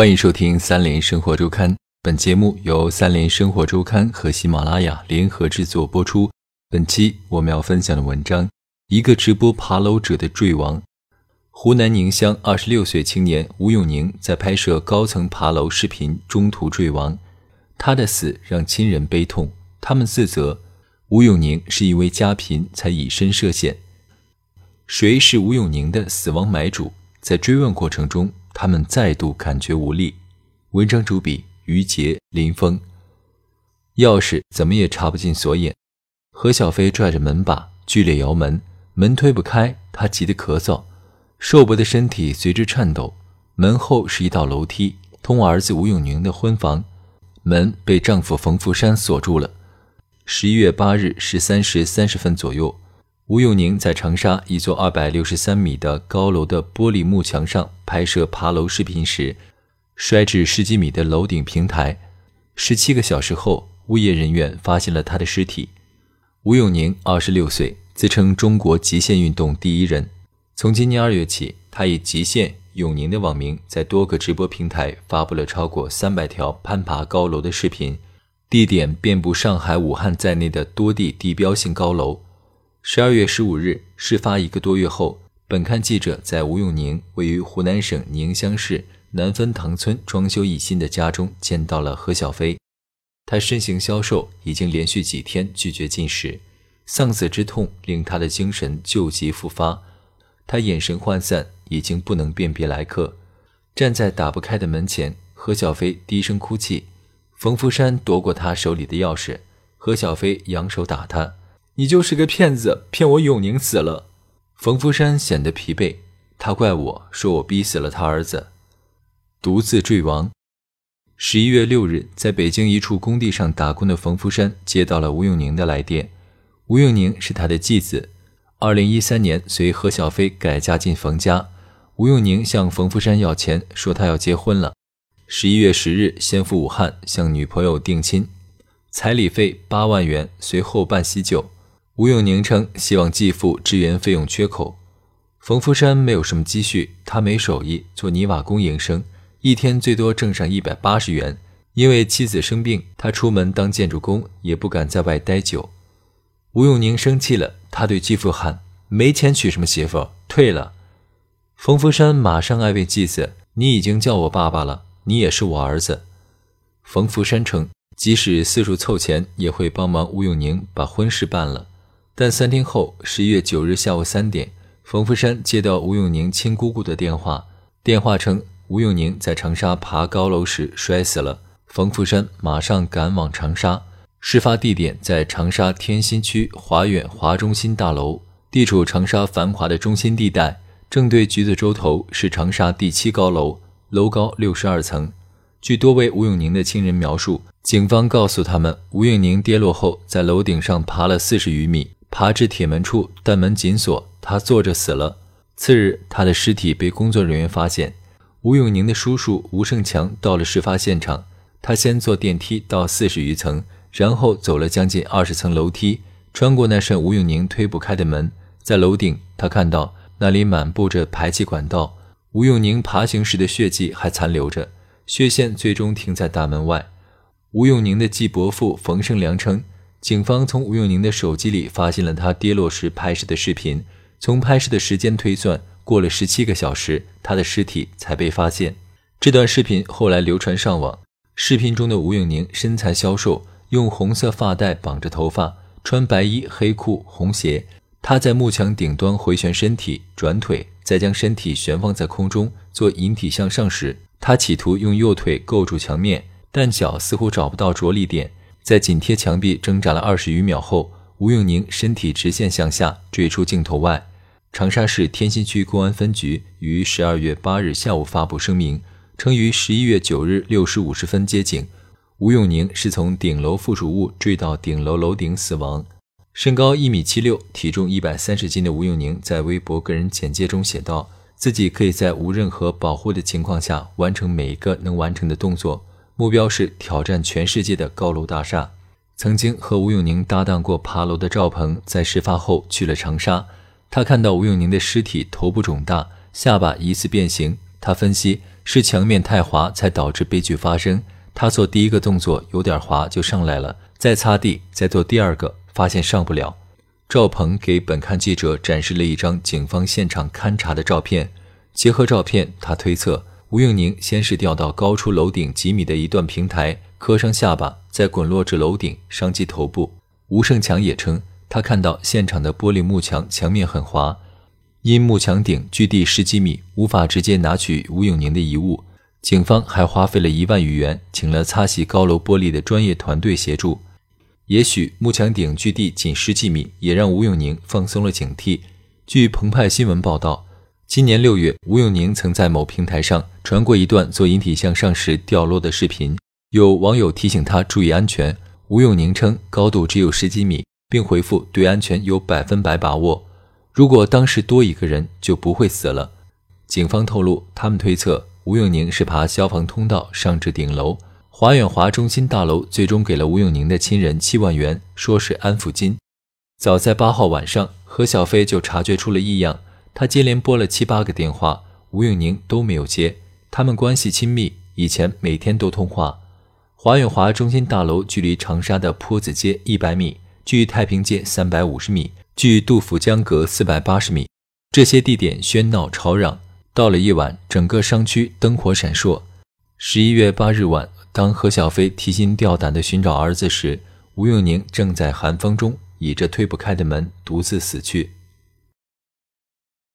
欢迎收听三联生活周刊。本节目由三联生活周刊和喜马拉雅联合制作播出。本期我们要分享的文章：一个直播爬楼者的坠亡。湖南宁乡二十六岁青年吴永宁在拍摄高层爬楼视频中途坠亡，他的死让亲人悲痛，他们自责吴永宁是因为家贫才以身涉险。谁是吴永宁的死亡买主？在追问过程中。他们再度感觉无力。文章主笔于杰、林峰。钥匙怎么也插不进锁眼。何小飞拽着门把，剧烈摇门，门推不开，他急得咳嗽，瘦薄的身体随之颤抖。门后是一道楼梯，通往儿子吴永宁的婚房。门被丈夫冯福山锁住了。十一月八日十三时三十分左右。吴永宁在长沙一座二百六十三米的高楼的玻璃幕墙上拍摄爬楼视频时，摔至十几米的楼顶平台。十七个小时后，物业人员发现了他的尸体。吴永宁二十六岁，自称中国极限运动第一人。从今年二月起，他以“极限永宁”的网名，在多个直播平台发布了超过三百条攀爬高楼的视频，地点遍布上海、武汉在内的多地地标性高楼。十二月十五日，事发一个多月后，本刊记者在吴永宁位于湖南省宁乡市南分塘村装修一新的家中见到了何小飞。他身形消瘦，已经连续几天拒绝进食，丧子之痛令他的精神旧疾复发。他眼神涣散，已经不能辨别来客。站在打不开的门前，何小飞低声哭泣。冯福山夺过他手里的钥匙，何小飞扬手打他。你就是个骗子，骗我永宁死了。冯福山显得疲惫，他怪我说我逼死了他儿子，独自坠亡。十一月六日，在北京一处工地上打工的冯福山接到了吴永宁的来电。吴永宁是他的继子，二零一三年随何小飞改嫁进冯家。吴永宁向冯福山要钱，说他要结婚了。十一月十日，先赴武汉向女朋友定亲，彩礼费八万元，随后办喜酒。吴永宁称希望继父支援费用缺口。冯福山没有什么积蓄，他没手艺，做泥瓦工营生，一天最多挣上一百八十元。因为妻子生病，他出门当建筑工，也不敢在外待久。吴永宁生气了，他对继父喊：“没钱娶什么媳妇，退了。”冯福山马上安慰继子：“你已经叫我爸爸了，你也是我儿子。”冯福山称，即使四处凑钱，也会帮忙吴永宁把婚事办了。但三天后，十一月九日下午三点，冯福山接到吴永宁亲姑姑的电话。电话称吴永宁在长沙爬高楼时摔死了。冯福山马上赶往长沙，事发地点在长沙天心区华远华中心大楼，地处长沙繁华的中心地带，正对橘子洲头，是长沙第七高楼，楼高六十二层。据多位吴永宁的亲人描述，警方告诉他们，吴永宁跌落后在楼顶上爬了四十余米。爬至铁门处，但门紧锁，他坐着死了。次日，他的尸体被工作人员发现。吴永宁的叔叔吴胜强到了事发现场，他先坐电梯到四十余层，然后走了将近二十层楼梯，穿过那扇吴永宁推不开的门，在楼顶，他看到那里满布着排气管道，吴永宁爬行时的血迹还残留着，血线最终停在大门外。吴永宁的继伯父冯胜良称。警方从吴永宁的手机里发现了他跌落时拍摄的视频。从拍摄的时间推算，过了十七个小时，他的尸体才被发现。这段视频后来流传上网。视频中的吴永宁身材消瘦，用红色发带绑着头发，穿白衣黑裤红鞋。他在幕墙顶端回旋身体，转腿，再将身体悬放在空中做引体向上时，他企图用右腿构住墙面，但脚似乎找不到着力点。在紧贴墙壁挣扎了二十余秒后，吴永宁身体直线向下坠出镜头外。长沙市天心区公安分局于十二月八日下午发布声明，称于十一月九日六时五十分接警，吴永宁是从顶楼附属物坠到顶楼楼顶死亡。身高一米七六、体重一百三十斤的吴永宁在微博个人简介中写道：“自己可以在无任何保护的情况下完成每一个能完成的动作。”目标是挑战全世界的高楼大厦。曾经和吴永宁搭档过爬楼的赵鹏，在事发后去了长沙。他看到吴永宁的尸体头部肿大，下巴疑似变形。他分析，是墙面太滑才导致悲剧发生。他做第一个动作有点滑就上来了，再擦地，再做第二个，发现上不了。赵鹏给本刊记者展示了一张警方现场勘查的照片，结合照片，他推测吴永宁先是掉到高出楼顶几米的一段平台，磕伤下巴，再滚落至楼顶，伤及头部。吴胜强也称，他看到现场的玻璃幕墙墙面很滑，因幕墙顶距地十几米，无法直接拿取吴永宁的遗物。警方还花费了一万余元，请了擦洗高楼玻璃的专业团队协助。也许幕墙顶距地仅十几米，也让吴永宁放松了警惕。据澎湃新闻报道，今年六月，吴永宁曾在某平台上传过一段做引体向上时掉落的视频，有网友提醒他注意安全。吴永宁称高度只有十几米，并回复对安全有百分百把握。如果当时多一个人，就不会死了。警方透露，他们推测吴永宁是爬消防通道上至顶楼。华远华中心大楼最终给了吴永宁的亲人七万元，说是安抚金。早在八号晚上，何小飞就察觉出了异样，他接连拨了七八个电话，吴永宁都没有接。他们关系亲密，以前每天都通话。华远华中心大楼距离长沙的坡子街一百米，距太平街三百五十米，距杜甫江阁四百八十米。这些地点喧闹吵嚷，到了夜晚，整个商区灯火闪烁。十一月八日晚。当何小飞提心吊胆地寻找儿子时，吴永宁正在寒风中倚着推不开的门独自死去。